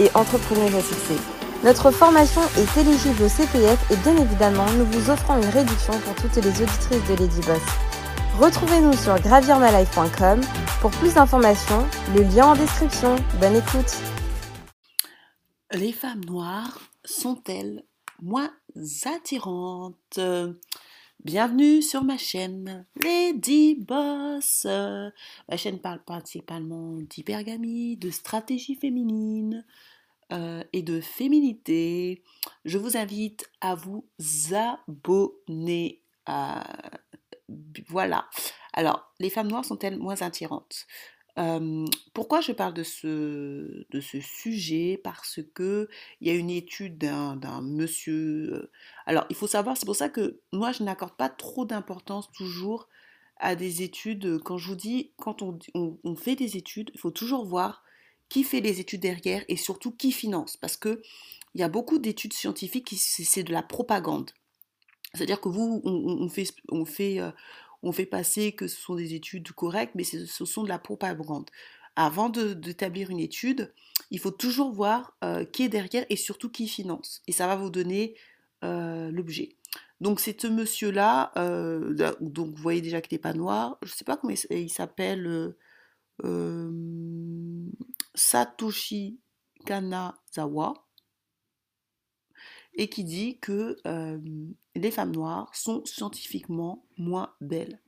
et entrepreneuse à succès. Notre formation est éligible au CPF et bien évidemment, nous vous offrons une réduction pour toutes les auditrices de Lady Boss. Retrouvez-nous sur gravirmalife.com pour plus d'informations, le lien en description. Bonne écoute. Les femmes noires sont-elles moins attirantes? Bienvenue sur ma chaîne Lady Boss. Ma chaîne parle principalement d'hypergamie, de stratégie féminine, euh, et de féminité, je vous invite à vous abonner. À... Voilà. Alors, les femmes noires sont-elles moins attirantes? Euh, pourquoi je parle de ce, de ce sujet? Parce que il y a une étude d'un monsieur. Euh, alors, il faut savoir, c'est pour ça que moi, je n'accorde pas trop d'importance toujours à des études. Quand je vous dis, quand on, on fait des études, il faut toujours voir qui fait les études derrière et surtout qui finance. Parce que il y a beaucoup d'études scientifiques qui c'est de la propagande. C'est-à-dire que vous, on, fait, on, fait, euh, on fait passer que ce sont des études correctes, mais ce sont de la propagande. Avant d'établir une étude, il faut toujours voir euh, qui est derrière et surtout qui finance. Et ça va vous donner euh, l'objet. Donc c'est ce monsieur-là, donc vous voyez déjà qu'il n'est pas noir, je ne sais pas comment il s'appelle, Satoshi Kanazawa et qui dit que les femmes noires sont scientifiquement moins belles.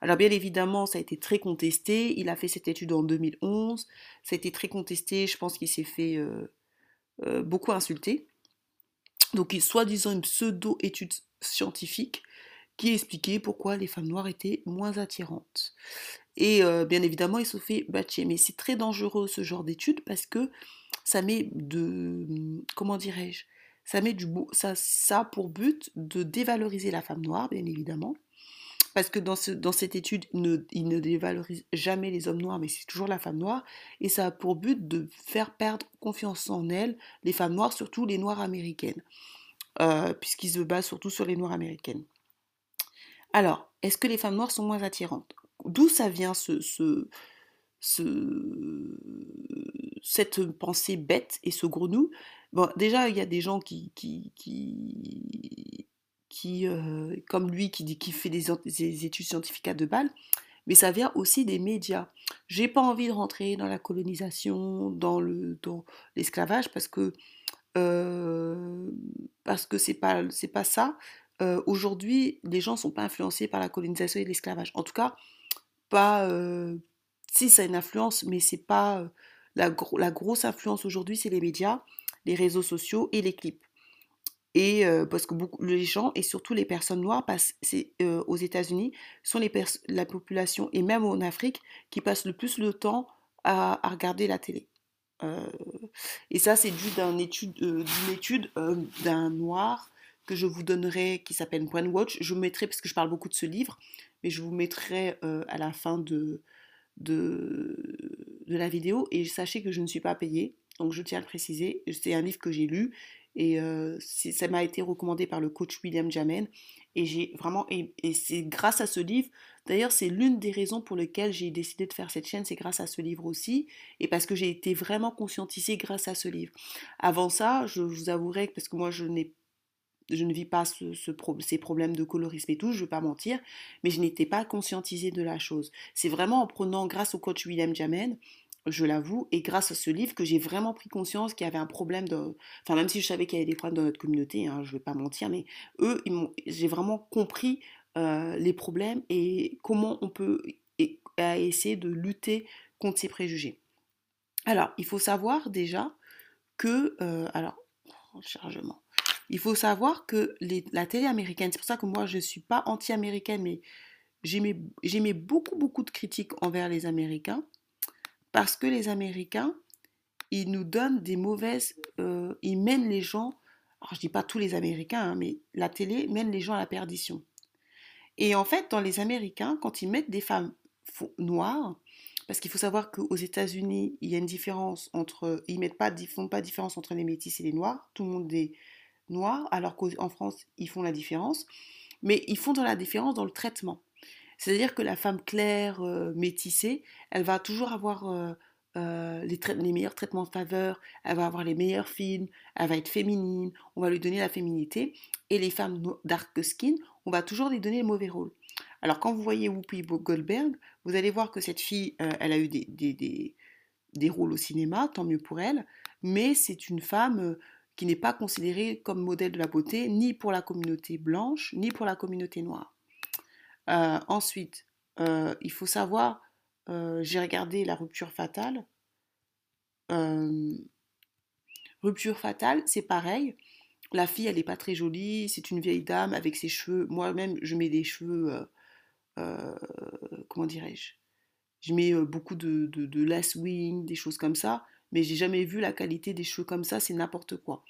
Alors bien évidemment, ça a été très contesté. Il a fait cette étude en 2011. Ça a été très contesté. Je pense qu'il s'est fait beaucoup insulter. Donc, soi-disant une pseudo-étude scientifique qui expliquait pourquoi les femmes noires étaient moins attirantes. Et bien évidemment, il se fait bâcher. Mais c'est très dangereux ce genre d'études parce que ça met de. Mmh, comment dirais-je? Ça met du ça, ça pour but de dévaloriser la femme noire, bien évidemment. Parce que dans, ce, dans cette étude, ne, il ne dévalorise jamais les hommes noirs, mais c'est toujours la femme noire. Et ça a pour but de faire perdre confiance en elles, les femmes noires, surtout les noires américaines. Puisqu'ils se basent surtout sur les noires américaines. Alors, est-ce que les femmes noires sont moins attirantes? D'où ça vient ce, ce, cette pensée bête et ce gros Bon, déjà, il y a des gens qui, qui, qui, euh, comme lui, qui, dit, qui fait des, études scientifiques à deux balles, mais ça vient aussi des médias. J'ai pas envie de rentrer dans la colonisation, dans le dans l'esclavage, parce que euh, parce que c'est pas pas ça. Euh, aujourd'hui, les gens sont pas influencés par la colonisation et l'esclavage. En tout cas, pas. Si, ça a une influence, mais c'est pas. La, grosse influence aujourd'hui, c'est les médias, les réseaux sociaux et les clips. Et parce que beaucoup, les gens, et surtout les personnes noires, passent, aux États-Unis, sont les la population, et même en Afrique, qui passent le plus de temps à, regarder la télé. et ça, c'est dû d'une étude d'un noir que je vous donnerai, qui s'appelle Brainwatch. Je vous mettrai, parce que je parle beaucoup de ce livre, mais je vous mettrai euh, à la fin de, de, la vidéo. Et sachez que je ne suis pas payée, donc je tiens à le préciser. C'est un livre que j'ai lu et euh, ça m'a été recommandé par le coach William Jamen. Et j'ai vraiment, et, et c'est grâce à ce livre, d'ailleurs c'est l'une des raisons pour lesquelles j'ai décidé de faire cette chaîne, c'est grâce à ce livre aussi, et parce que j'ai été vraiment conscientisée grâce à ce livre. Avant ça, je vous avouerai, parce que moi je n'ai je ne vis pas ce, ces problèmes de colorisme et tout, je ne veux pas mentir, mais je n'étais pas conscientisée de la chose. C'est vraiment en prenant, grâce au coach William Jamen, je l'avoue, et grâce à ce livre que j'ai vraiment pris conscience qu'il y avait un problème, enfin même si je savais qu'il y avait des problèmes dans notre communauté, hein, je ne vais pas mentir, mais eux, j'ai vraiment compris euh, les problèmes et comment on peut essayer de lutter contre ces préjugés. Alors, il faut savoir déjà que, euh, alors, chargement. Il faut savoir que la télé américaine, c'est pour ça que moi je ne suis pas anti-américaine, mais j'aimais beaucoup, beaucoup de critiques envers les Américains, parce que les Américains, il nous donne des mauvaises, euh, il mène les gens, alors je dis pas tous les Américains, hein, mais la télé mène les gens à la perdition. Et en fait, dans les Américains, quand ils mettent des femmes noires, parce qu'il faut savoir qu'aux États-Unis, il y a une différence entre, ils pas, font pas différence entre les métis et les noirs. Tout le monde est noir, alors qu'en France, ils font la différence. Mais ils font dans la différence dans le traitement. C'est-à-dire que la femme claire, euh, métissée, elle va toujours avoir euh, euh, les, les, meilleurs traitements de faveur, elle va avoir les meilleurs films, elle va être féminine, on va lui donner la féminité. Et les femmes dark skin, on va toujours lui donner le mauvais rôle. Alors quand vous voyez Whoopi Goldberg, vous allez voir que cette fille, elle a eu des, des, des, rôles au cinéma, tant mieux pour elle, mais c'est une femme qui n'est pas considérée comme modèle de la beauté, ni pour la communauté blanche, ni pour la communauté noire. Euh, ensuite, euh, il faut savoir, euh, j'ai regardé La rupture fatale. rupture fatale, c'est pareil. La fille, elle n'est pas très jolie, c'est une vieille dame avec ses cheveux. Moi-même, je mets des cheveux, comment dirais-je? Je mets beaucoup de, de, lace wing, des choses comme ça, mais j'ai jamais vu la qualité des cheveux comme ça, c'est n'importe quoi.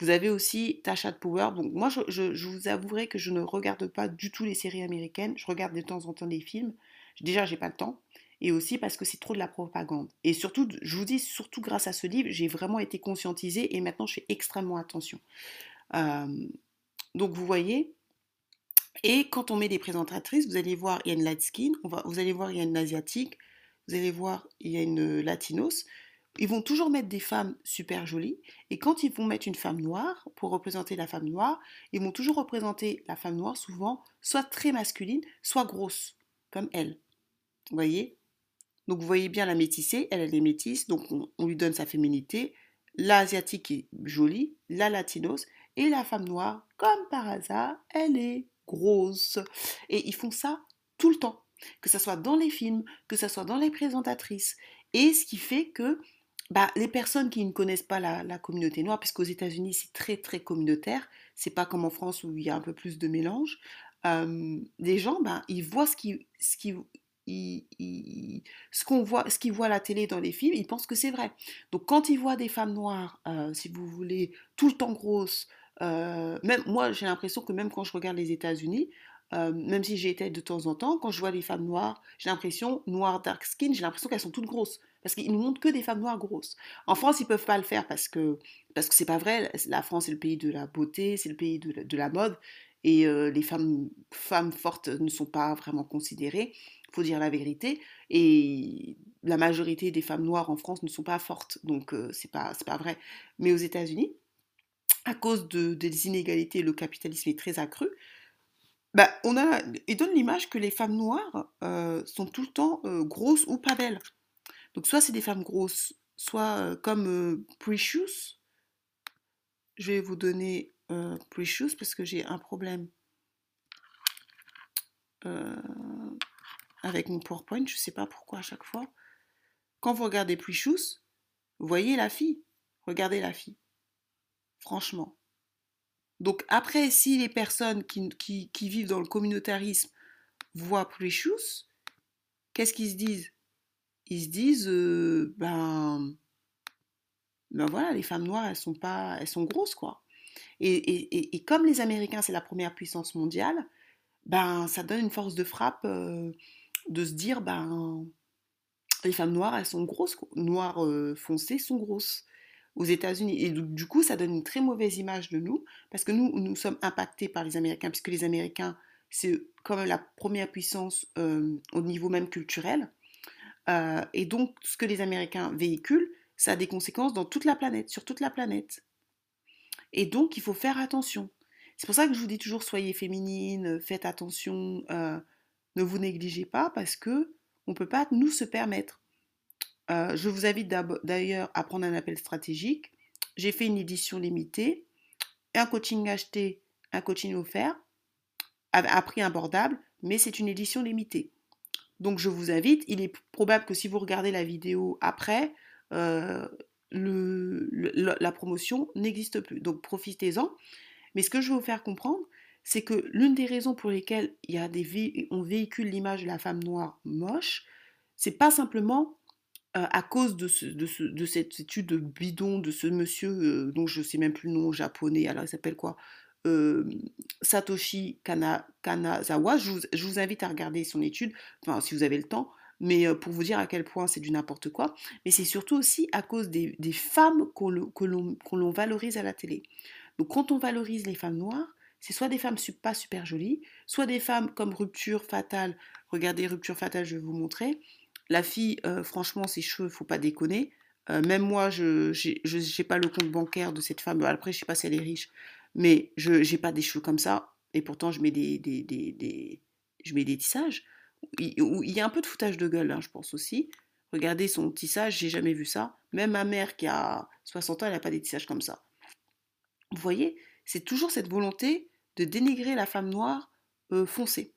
Vous avez aussi Tasha Power. Donc moi, je, vous avouerai que je ne regarde pas du tout les séries américaines. Je regarde de temps en temps des films. Déjà, j'ai pas le temps. Et aussi parce que c'est trop de la propagande. Et surtout, je vous dis, surtout grâce à ce livre, j'ai vraiment été conscientisée et maintenant je fais extrêmement attention. Euh, donc vous voyez, et quand on met des présentatrices, vous allez voir, il y a une light skin, vous allez voir, il y a une asiatique, vous allez voir, il y a une latinos. Ils vont toujours mettre des femmes super jolies. Et quand ils vont mettre une femme noire, pour représenter la femme noire, ils vont toujours représenter la femme noire, souvent, soit très masculine, soit grosse, comme elle. Vous voyez? Donc vous voyez bien la métissée, elle, elle est métisse, donc on, lui donne sa féminité. L'asiatique est jolie, la latinos, et la femme noire, comme par hasard, elle est grosse. Et ils font ça tout le temps, que ce soit dans les films, que ce soit dans les présentatrices. Et ce qui fait que bah, les personnes qui ne connaissent pas la, communauté noire, puisqu'aux États-Unis c'est très très communautaire, c'est pas comme en France où il y a un peu plus de mélange, euh, les gens, bah, ils voient ce qu'on voit, ce qu'ils voient à la télé dans les films, ils pensent que c'est vrai. Donc quand ils voient des femmes noires, euh, si vous voulez, tout le temps grosses, euh, même moi j'ai l'impression que même quand je regarde les États-Unis, même si j'ai été de temps en temps, quand je vois des femmes noires, j'ai l'impression, noires dark skin, j'ai l'impression qu'elles sont toutes grosses parce qu'ils ne montrent que des femmes noires grosses. En France, ils peuvent pas le faire parce que parce que c'est pas vrai. La France est le pays de la beauté, c'est le pays de la, mode, et euh, les femmes fortes ne sont pas vraiment considérées. Faut dire la vérité. Et la majorité des femmes noires en France ne sont pas fortes, donc euh, c'est pas vrai. Mais aux États-Unis, à cause de, des inégalités, le capitalisme est très accru. Bah, on donne l'image que les femmes noires euh, sont tout le temps grosses ou pas belles. Donc soit c'est des femmes grosses, soit euh, comme euh, Precious. Je vais vous donner euh, Precious parce que j'ai un problème avec mon PowerPoint. Je ne sais pas pourquoi à chaque fois. Quand vous regardez Precious, vous voyez la fille. Regardez la fille. Franchement. Donc après, si les personnes qui, qui vivent dans le communautarisme voient Precious, qu'est-ce qu'ils se disent? Ils se disent, ben, ben voilà, les femmes noires, elles sont pas, elles sont grosses, quoi. Et, comme les Américains, c'est la première puissance mondiale, ben, ça donne une force de frappe de se dire, ben, les femmes noires, elles sont grosses, noires foncées sont grosses aux États-Unis. Et du coup, ça donne une très mauvaise image de nous, parce que nous, nous sommes impactés par les Américains, puisque les Américains, c'est quand même la première puissance au niveau même culturel. Euh, et donc, ce que les Américains véhiculent, ça a des conséquences dans toute la planète, sur toute la planète. Et donc, il faut faire attention. C'est pour ça que je vous dis toujours soyez féminine, faites attention, euh, ne vous négligez pas parce que on peut pas nous se permettre. Euh, je vous invite d'ailleurs à prendre un appel stratégique. J'ai fait une édition limitée, un coaching acheté, un coaching offert, à prix abordable, mais c'est une édition limitée. Donc je vous invite, il est probable que si vous regardez la vidéo après, euh, la promotion n'existe plus. Donc profitez-en. Mais ce que je veux vous faire comprendre, c'est que l'une des raisons pour lesquelles on véhicule l'image de la femme noire moche, c'est pas simplement à cause de, ce, de, ce, de, cette étude bidon de ce monsieur, dont je ne sais même plus le nom japonais, alors il s'appelle quoi? Satoshi Kana, Kanazawa. Je vous, je vous, invite à regarder son étude, enfin, si vous avez le temps, mais pour vous dire à quel point c'est du n'importe quoi. Mais c'est surtout aussi à cause des, femmes qu'on l'on valorise à la télé. Donc quand on valorise les femmes noires, c'est soit des femmes pas super jolies, soit des femmes comme Rupture Fatale. Regardez Rupture Fatale, je vais vous montrer. La fille, euh, franchement, ses cheveux, faut pas déconner. Euh, même moi, je n'ai pas le compte bancaire de cette femme. Après, je sais pas si elle est riche, mais je n'ai pas des cheveux comme ça. Et pourtant, je mets des, des, des, je mets des tissages. Il, il, y a un peu de foutage de gueule, hein, je pense aussi. Regardez son tissage, j'ai jamais vu ça. Même ma mère qui a 60 ans, elle n'a pas des tissages comme ça. Vous voyez, c'est toujours cette volonté de dénigrer la femme noire euh, foncée.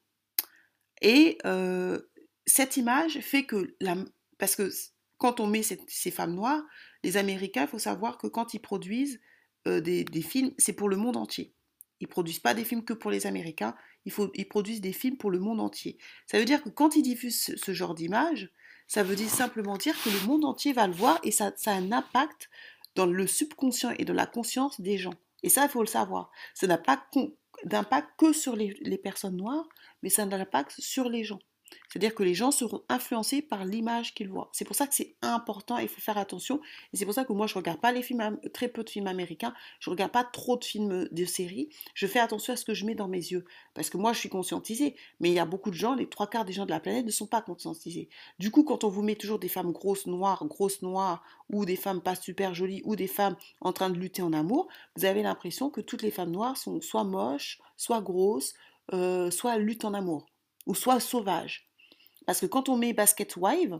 Et euh, cette image fait que, la, parce que quand on met ces femmes noires, les Américains, il faut savoir que quand ils produisent euh, des, films, c'est pour le monde entier. Ils produisent pas des films que pour les Américains, ils produisent des films pour le monde entier. Ça veut dire que quand ils diffusent ce, genre d'image, ça veut dire simplement dire que le monde entier va le voir et ça, ça a un impact dans le subconscient et dans la conscience des gens. Et ça, il faut le savoir. Ça n'a pas d'impact que sur les, les, personnes noires, mais ça a un impact sur les gens. C'est-à-dire que les gens seront influencés par l'image qu'ils voient. C'est pour ça que c'est important et il faut faire attention. Et c'est pour ça que moi, je ne regarde pas les films, très peu de films américains. Je ne regarde pas trop de films de séries. Je fais attention à ce que je mets dans mes yeux. Parce que moi, je suis conscientisée. Mais il y a beaucoup de gens, les trois quarts des gens de la planète ne sont pas conscientisés. Du coup, quand on vous met toujours des femmes grosses, noires, grosses, noires, ou des femmes pas super jolies, ou des femmes en train de lutter en amour, vous avez l'impression que toutes les femmes noires sont soit moches, soit grosses, euh, soit luttent en amour ou soit sauvage. Parce que quand on met basket wife,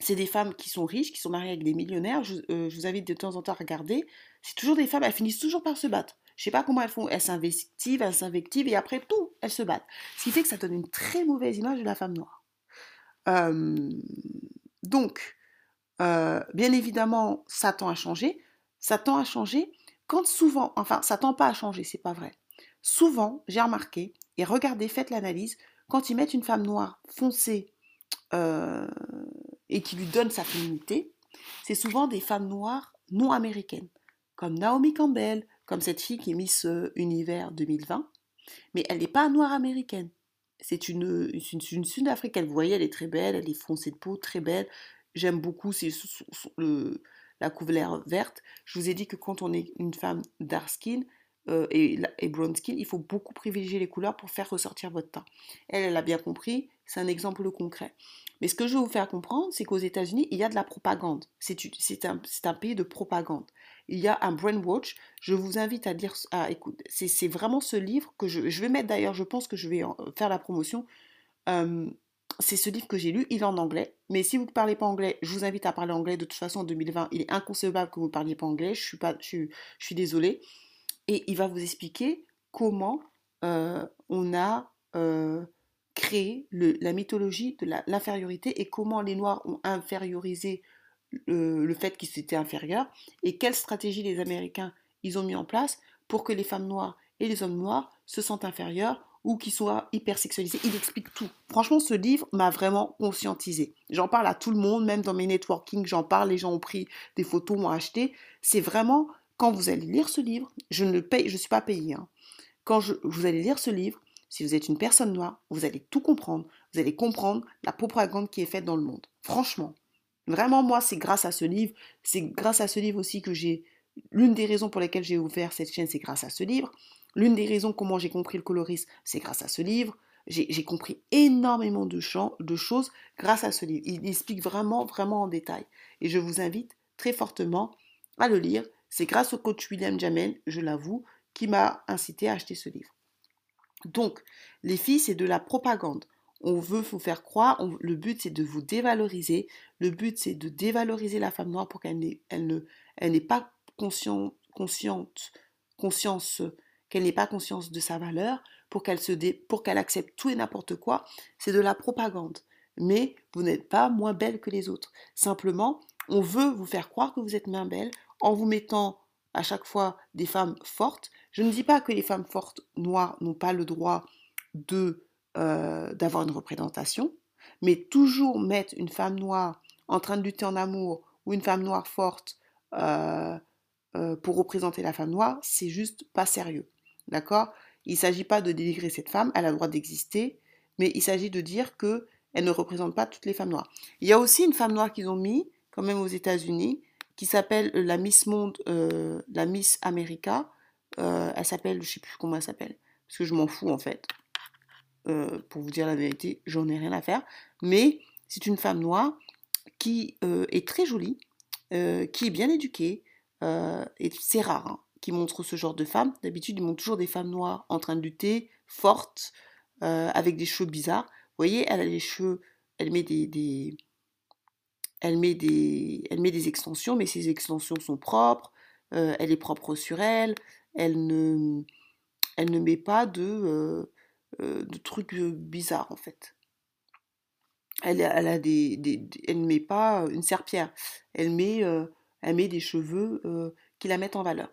c'est des femmes qui sont riches, qui sont mariées avec des millionnaires. Je, euh, vous invite de temps en temps à regarder. C'est toujours des femmes, elles finissent toujours par se battre. Je sais pas comment elles font. Elles s'investivent, elles s'invectivent et après tout, elles se battent. Ce qui fait que ça donne une très mauvaise image de la femme noire. Euh, donc, euh, bien évidemment, ça tend à changer. Ça tend à changer quand souvent, enfin, ça tend pas à changer, c'est pas vrai. Souvent, j'ai remarqué, et regardez, faites l'analyse, quand ils mettent une femme noire foncée euh, et qui lui donnent sa féminité, c'est souvent des femmes noires non américaines, comme Naomi Campbell, comme cette fille qui est Miss euh, Univers 2020, mais elle n'est pas noire américaine. C'est une, sud-africaine. Vous voyez, elle est très belle, elle est foncée de peau, très belle. J'aime beaucoup la couverture verte. Je vous ai dit que quand on est une femme dark skin, euh, et, et, brown skin, il faut beaucoup privilégier les couleurs pour faire ressortir votre teint. Elle, elle a bien compris, c'est un exemple concret. Mais ce que je veux vous faire comprendre, c'est qu'aux États-Unis, il y a de la propagande. C'est un, pays de propagande. Il y a un brainwatch. Je vous invite à lire, à écouter. C'est vraiment ce livre que je, vais mettre d'ailleurs, je pense que je vais faire la promotion. Euh, c'est ce livre que j'ai lu, il est en anglais. Mais si vous ne parlez pas anglais, je vous invite à parler anglais. De toute façon, en 2020, il est inconcevable que vous ne parliez pas anglais. Je suis désolée et il va vous expliquer comment euh, on a euh, créé la mythologie de l'infériorité et comment les Noirs ont infériorisé le, fait qu'ils étaient inférieurs et quelle stratégie les Américains ont mis en place pour que les femmes noires et les hommes noirs se sentent inférieurs ou qu'ils soient hypersexualisés. Il explique tout. Franchement, ce livre m'a vraiment conscientisé. J'en parle à tout le monde, même dans mes networking, j'en parle, les gens ont pris des photos, m'ont acheté. C'est vraiment quand vous allez lire ce livre, je ne paye, je suis pas payée. Hein. Quand vous allez lire ce livre, si vous êtes une personne noire, vous allez tout comprendre. Vous allez comprendre la propagande qui est faite dans le monde. Franchement, vraiment, moi, c'est grâce à ce livre. C'est grâce à ce livre aussi que j'ai. L'une des raisons pour lesquelles j'ai ouvert cette chaîne, c'est grâce à ce livre. L'une des raisons comment j'ai compris le colorisme, c'est grâce à ce livre. J'ai compris énormément de, de choses grâce à ce livre. Il explique vraiment, vraiment en détail. Et je vous invite très fortement à le lire. C'est grâce au coach William Jamel, je l'avoue, qui m'a incité à acheter ce livre. Donc, les filles, c'est de la propagande. On veut vous faire croire, le but c'est de vous dévaloriser, le but c'est de dévaloriser la femme noire pour qu'elle n'ait pas consciente, conscience, qu'elle pas conscience de sa valeur, pour qu'elle se pour qu'elle accepte tout et n'importe quoi. C'est de la propagande. Mais vous n'êtes pas moins belle que les autres. Simplement, on veut vous faire croire que vous êtes moins belle, en vous mettant à chaque fois des femmes fortes. Je ne dis pas que les femmes fortes noires n'ont pas le droit de euh, d'avoir une représentation, mais toujours mettre une femme noire en train de lutter en amour ou une femme noire forte euh, euh, pour représenter la femme noire, c'est juste pas sérieux. D'accord? Il ne s'agit pas de dénigrer cette femme, elle a le droit d'exister, mais il s'agit de dire que elle ne représente pas toutes les femmes noires. Il y a aussi une femme noire qu'ils ont mis, quand même aux États-Unis, qui s'appelle la Miss Monde, euh, la Miss America. elle s'appelle, je sais plus comment elle s'appelle, parce que je m'en fous en fait. pour vous dire la vérité, j'en ai rien à faire. Mais c'est une femme noire qui est très jolie, qui est bien éduquée, et c'est rare hein, qui montre ce genre de femme. D'habitude, ils montrent toujours des femmes noires en train de lutter, fortes, avec des cheveux bizarres. Vous voyez, elle a les cheveux, elle met des, elle met des, elle met des extensions, mais ces extensions sont propres. elle est propre sur elle. Elle ne, elle ne met pas de, de trucs bizarres en fait. Elle, a des, elle ne met pas une serpillère. Elle met, elle met des cheveux qui la mettent en valeur.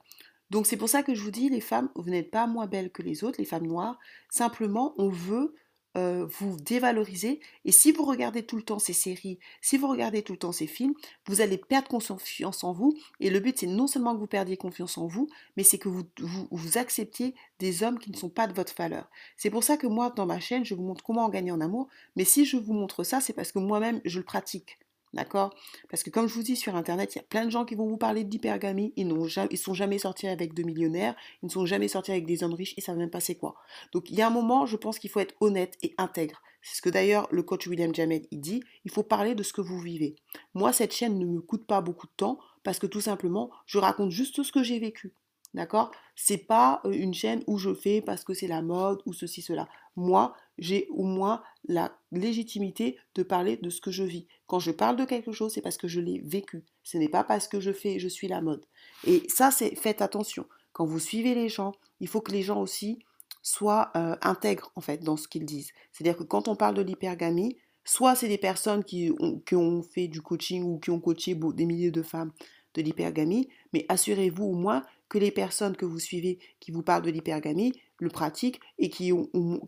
Donc c'est pour ça que je vous dis, les femmes, vous n'êtes pas moins belles que les autres, les femmes noires. Simplement, on veut vous dévaloriser. Et si vous regardez tout le temps ces séries, si vous regardez tout le temps ces films, vous allez perdre confiance en vous. Et le but, c'est non seulement que vous perdiez confiance en vous, mais c'est que vous, vous, vous, acceptiez des hommes qui ne sont pas de votre valeur. C'est pour ça que moi, dans ma chaîne, je vous montre comment gagner en amour. Mais si je vous montre ça, c'est parce que moi-même, je le pratique. D'accord? Parce que comme je vous dis sur Internet, il y a plein de gens qui vont vous parler d'hypergamie. Ils ne sont jamais sortis avec de millionnaires. Ils ne sont jamais sortis avec des hommes riches. Ils savent même pas c'est quoi. Donc il y a un moment, je pense qu'il faut être honnête et intègre. C'est ce que d'ailleurs le coach William Jamed il dit. Il faut parler de ce que vous vivez. Moi, cette chaîne ne me coûte pas beaucoup de temps parce que tout simplement, je raconte juste ce que j'ai vécu. D'accord? C'est pas une chaîne où je fais parce que c'est la mode ou ceci, cela. Moi, j'ai au moins la légitimité de parler de ce que je vis. Quand je parle de quelque chose, c'est parce que je l'ai vécu. Ce n'est pas parce que je fais, je suis la mode. Et ça, c'est faites attention. Quand vous suivez les gens, il faut que les gens aussi soient intègres en fait dans ce qu'ils disent. C'est-à-dire que quand on parle de l'hypergamie, soit c'est des personnes qui ont, fait du coaching ou qui ont coaché des milliers de femmes de l'hypergamie, mais assurez-vous au moins que les personnes que vous suivez qui vous parlent de l'hypergamie le pratiquent et qui,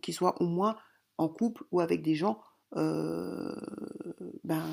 qui soient au moins en couple ou avec des gens euh, ben,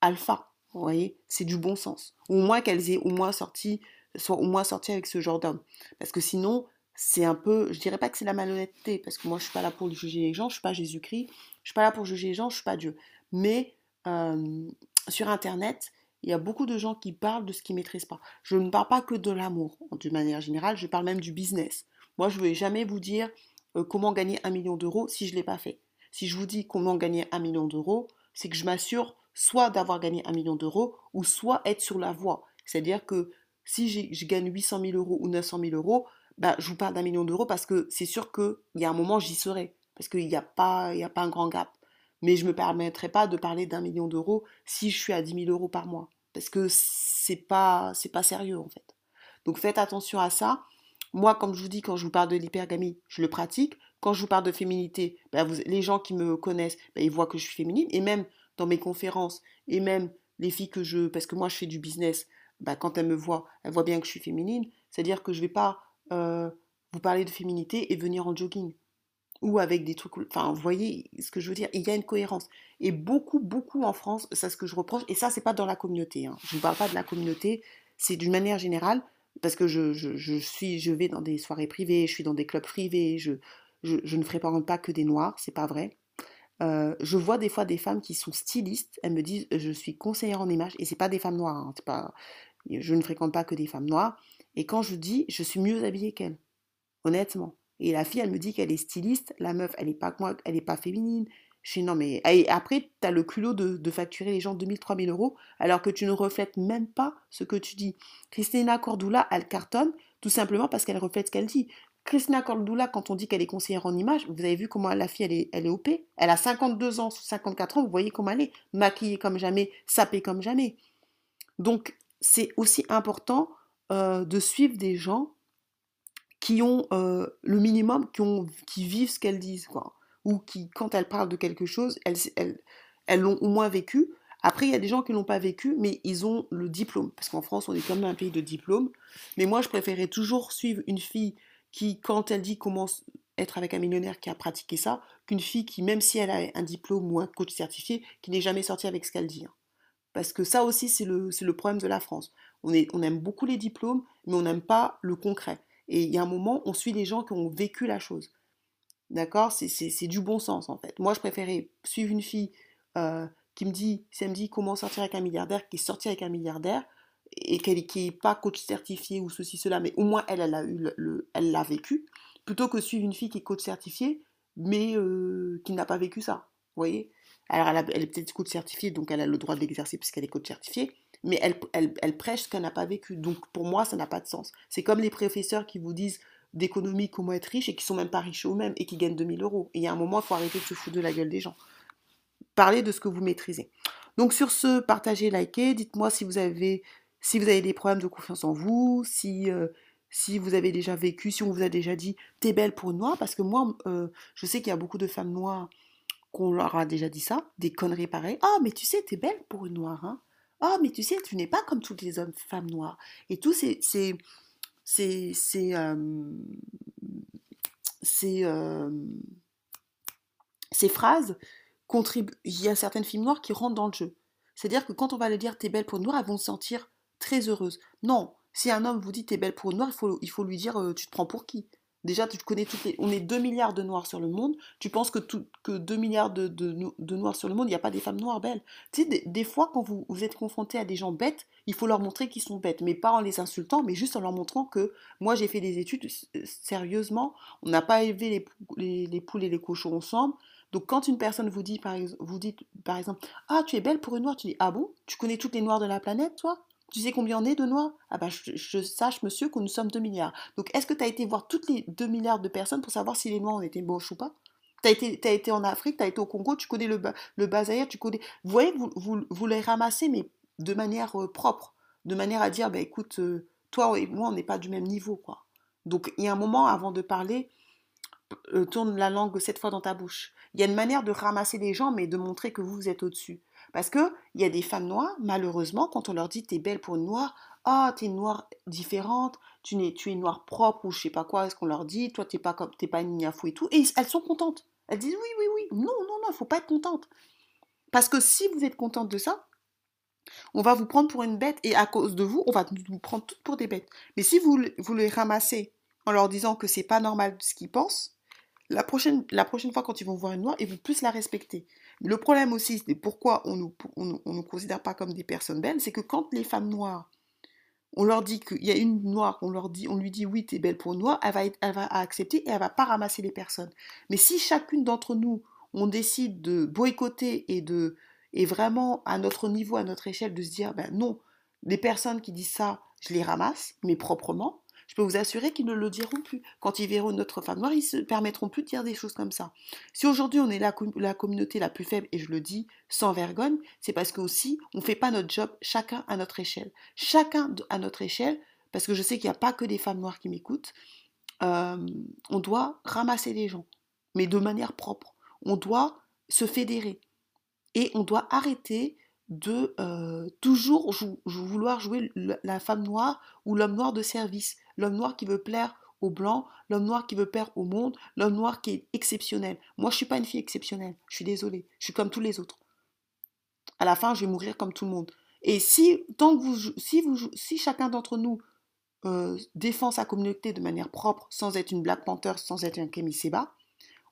alpha. Vous voyez, c'est du bon sens. Ou au moins qu'elles aient au moins sorti, soient au moins sorties avec ce genre d'homme. Parce que sinon, c'est un peu, je dirais pas que c'est la malhonnêteté, parce que moi je suis pas là pour juger les gens, je suis pas Jésus-Christ, je suis pas là pour juger les gens, je suis pas Dieu. Mais euh, sur Internet, il y a beaucoup de gens qui parlent de ce qu'ils maîtrisent pas. Je ne parle pas que de l'amour, de manière générale, je parle même du business. Moi, je ne vais jamais vous dire euh, comment gagner un million d'euros si je ne l'ai pas fait? Si je vous dis comment gagner un million d'euros, c'est que je m'assure soit d'avoir gagné un million d'euros, ou soit être sur la voie. C'est-à-dire que si je gagne 800 000 euros ou 900 000 euros, bah, je vous parle d'un million d'euros parce que c'est sûr qu'il y a un moment, j'y serai. Parce qu'il n'y a, pas, a pas un grand gap. Mais je ne me permettrai pas de parler d'un million d'euros si je suis à 10 000 euros par mois parce que c'est pas c'est pas sérieux en fait. Donc faites attention à ça. Moi, comme je vous dis, quand je vous parle de l'hypergamie, je le pratique. Quand je vous parle de féminité, vous, les gens qui me connaissent, ben ils voient que je suis féminine. Et même dans mes conférences, et même les filles que je... Parce que moi, je fais du business, ben quand elles me voient, elles voient bien que je suis féminine. C'est-à-dire que je ne vais pas euh, vous parler de féminité et venir en jogging ou avec des trucs. Enfin, vous voyez ce que je veux dire? Il y a une cohérence. Et beaucoup, beaucoup en France, c'est ce que je reproche. Et ça, c'est pas dans la communauté. Hein. Je ne parle pas de la communauté. C'est d'une manière générale, parce que je, je, suis, je vais dans des soirées privées, je suis dans des clubs privés, je, je, ne fréquente pas que des noirs, c'est pas vrai. Euh, je vois des fois des femmes qui sont stylistes, elles me disent je suis conseillère en image et c'est pas des femmes noires, hein, pas, je ne fréquente pas que des femmes noires. Et quand je dis je suis mieux habillée qu'elles, honnêtement, et la fille, elle me dit qu'elle est styliste. La meuf, elle n'est pas, elle est pas féminine. Je dis non, mais. Et après, tu as le culot de, facturer les gens 2000, 3000 euros, alors que tu ne reflètes même pas ce que tu dis. Christina Cordula, elle cartonne, tout simplement parce qu'elle reflète ce qu'elle dit. Christina Cordula, quand on dit qu'elle est conseillère en image, vous avez vu comment la fille, elle est, OP. Elle a 52 ans, 54 ans, vous voyez comment elle est. Maquillée comme jamais, sapée comme jamais. Donc, c'est aussi important euh, de suivre des gens qui ont euh, le minimum, qui, qui vivent ce qu'elles disent, quoi. Ou qui, quand elles parlent de quelque chose, elles, l'ont au moins vécu. Après, il y a des gens qui ne l'ont pas vécu, mais ils ont le diplôme. Parce qu'en France, on est comme un pays de diplôme. Mais moi, je préférais toujours suivre une fille qui, quand elle dit comment être avec un millionnaire qui a pratiqué ça, qu'une fille qui, même si elle a un diplôme ou un coach certifié, qui n'est jamais sortie avec ce qu'elle dit. Hein. Parce que ça aussi, c'est le, problème de la France. On, on aime beaucoup les diplômes, mais on n'aime pas le concret. Et il y a un moment, on suit les gens qui ont vécu la chose. D'accord? C'est du bon sens, en fait. Moi, je préférais suivre une fille euh, qui me dit, si comment sortir avec un milliardaire, qui est sortie avec un milliardaire, et qui n'est pas coach certifié ou ceci, cela, mais au moins elle, elle a eu le, elle l'a vécu, plutôt que suivre une fille qui est coach certifiée, mais euh, qui n'a pas vécu ça. Vous voyez? Alors elle, elle est peut-être coach certifiée, donc elle a le droit de l'exercer puisqu'elle est coach certifiée, mais elle, elle, elle prêche ce qu'elle n'a pas vécu. Donc pour moi, ça n'a pas de sens. C'est comme les professeurs qui vous disent d'économie comment être riche et qui sont même pas riches eux-mêmes et qui gagnent 2000 euros. Il y a un moment, il faut arrêter de se foutre de la gueule des gens. Parlez de ce que vous maîtrisez. Donc sur ce, partagez, likez, dites-moi si vous avez si vous avez des problèmes de confiance en vous, si, euh, vous avez déjà vécu, si on vous a déjà dit t'es belle pour une noire, parce que moi, euh, je sais qu'il y a beaucoup de femmes noires qu'on leur a déjà dit ça, des conneries pareilles. Ah, mais tu sais, t'es belle pour une noire, hein. Ah, mais tu sais, tu n'es pas comme toutes les hommes, femmes noires. Et tout, c'est. Ces phrases contribuent. Il y a certaines filles noires qui rentrent dans le jeu. C'est-à-dire que quand on va leur dire t'es belle pour une noire, elles vont se sentir très heureuse. Non, si un homme vous dit t'es belle pour une noire, il faut, il faut lui dire euh, tu te prends pour qui? Déjà, tu connais toutes les... On est 2 milliards de noirs sur le monde. Tu penses que, que 2 milliards de, de, noirs sur le monde, il n'y a pas des femmes noires belles. Tu sais, des, fois, quand vous, vous êtes confronté à des gens bêtes, il faut leur montrer qu'ils sont bêtes. Mais pas en les insultant, mais juste en leur montrant que moi, j'ai fait des études sérieusement. On n'a pas élevé les, les, les, poules et les cochons ensemble. Donc, quand une personne vous dit, par, vous dit, par exemple, Ah, tu es belle pour une noire, tu dis Ah bon? Tu connais toutes les noirs de la planète, toi? Tu sais combien on est de noirs Ah bah je, sache monsieur que nous sommes 2 milliards. Donc est-ce que tu as été voir toutes les 2 milliards de personnes pour savoir si les noirs ont été moches ou pas? Tu as été, été en Afrique, tu as été au Congo, tu connais le, le tu connais... Vous voyez, vous, vous, les ramassez mais de manière euh, propre, de manière à dire, bah écoute, euh, toi et moi on n'est pas du même niveau quoi. Donc il y a un moment avant de parler, euh, tourne la langue cette fois dans ta bouche. Il y a une manière de ramasser les gens mais de montrer que vous, vous êtes au-dessus. Parce qu'il y a des femmes noires, malheureusement, quand on leur dit t'es belle pour une noire, ah, t'es une noire différente, tu es, es noire propre ou je sais pas quoi, est-ce qu'on leur dit, toi t'es pas comme t'es pas une niafou et tout. Et elles sont contentes. Elles disent oui, oui, oui. Non, non, non, il faut pas être contente. Parce que si vous êtes contente de ça, on va vous prendre pour une bête et à cause de vous, on va vous prendre toutes pour des bêtes. Mais si vous, vous les ramassez en leur disant que c'est pas normal ce qu'ils pensent, la prochaine, la prochaine fois quand ils vont voir une noire, ils vont plus la respecter. Le problème aussi, c'est pourquoi on ne nous, considère pas comme des personnes belles, c'est que quand les femmes noires, on leur dit qu'il y a une noire, on, leur dit, on lui dit oui, tu es belle pour une noire, elle va, elle va accepter et elle va pas ramasser les personnes. Mais si chacune d'entre nous, on décide de boycotter et de et vraiment à notre niveau, à notre échelle, de se dire ben non, les personnes qui disent ça, je les ramasse, mais proprement, je peux vous assurer qu'ils ne le diront plus. Quand ils verront notre femme noire, ils se permettront plus de dire des choses comme ça. Si aujourd'hui on est la, la, communauté la plus faible, et je le dis sans vergogne, c'est parce que aussi on ne fait pas notre job chacun à notre échelle. Chacun à notre échelle, parce que je sais qu'il n'y a pas que des femmes noires qui m'écoutent, euh, on doit ramasser les gens, mais de manière propre. On doit se fédérer. Et on doit arrêter de euh, toujours vouloir jouer la femme noire ou l'homme noir de service, l'homme noir qui veut plaire aux blancs, l'homme noir qui veut plaire au monde, l'homme noir qui est exceptionnel. Moi, je suis pas une fille exceptionnelle. Je suis désolée. Je suis comme tous les autres. À la fin, je vais mourir comme tout le monde. Et si, tant que vous, si, vous, si chacun d'entre nous euh, défend sa communauté de manière propre, sans être une Black Panther, sans être un Kemi Seba,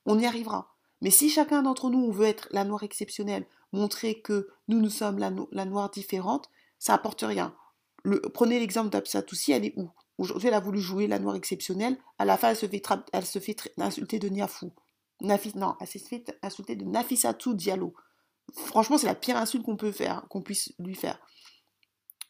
on y arrivera. Mais si chacun d'entre nous, veut être la noire exceptionnelle, montrer que nous, nous sommes la, noire différente, ça apporte rien. Prenez l'exemple d'Absatoussi, elle est où? Aujourd'hui, elle a voulu jouer la noire exceptionnelle. À la fin, elle se fait, elle se insulter de Niafou. Nafis, non, elle s'est fait insulter de Nafissatou Diallo. Franchement, c'est la pire insulte qu'on peut faire, qu'on puisse lui faire.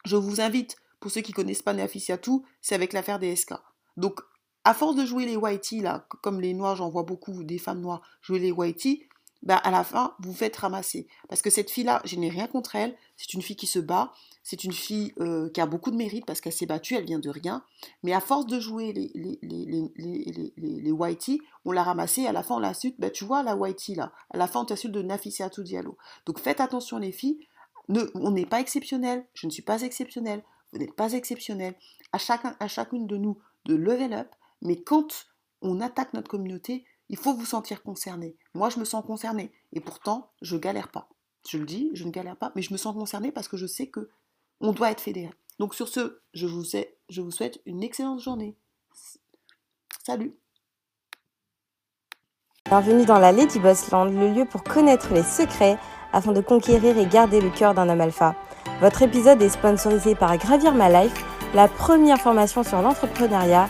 Je vous invite, pour ceux qui connaissent pas Nafissatou, c'est avec l'affaire des SK. Donc, à force de jouer les whitey, là, comme les noirs, j'en vois beaucoup, des femmes noires jouer les whitey, bah, à la fin, vous faites ramasser. Parce que cette fille-là, je n'ai rien contre elle. C'est une fille qui se bat. C'est une fille euh, qui a beaucoup de mérite parce qu'elle s'est battue, elle vient de rien. Mais à force de jouer les, les, whitey, on l'a ramassée. À la fin, on l'insulte. Bah, tu vois, la whitey, là. À la fin, on t'insulte de Nafissatou Diallo. Donc faites attention, les filles. On n'est pas exceptionnel. Je ne suis pas exceptionnel. Vous n'êtes pas exceptionnel. À, chacun, à chacune de nous de level up. Mais quand on attaque notre communauté, il faut vous sentir concerné. Moi, je me sens concerné. Et pourtant, je galère pas. Je le dis, je ne galère pas, mais je me sens concernée parce que je sais que on doit être fédéré. Donc sur ce, je vous, souhaite une excellente journée. Salut Bienvenue dans la Lady Boss Land, le lieu pour connaître les secrets afin de conquérir et garder le cœur d'un homme alpha. Votre épisode est sponsorisé par Gravir My Life, la première formation sur l'entrepreneuriat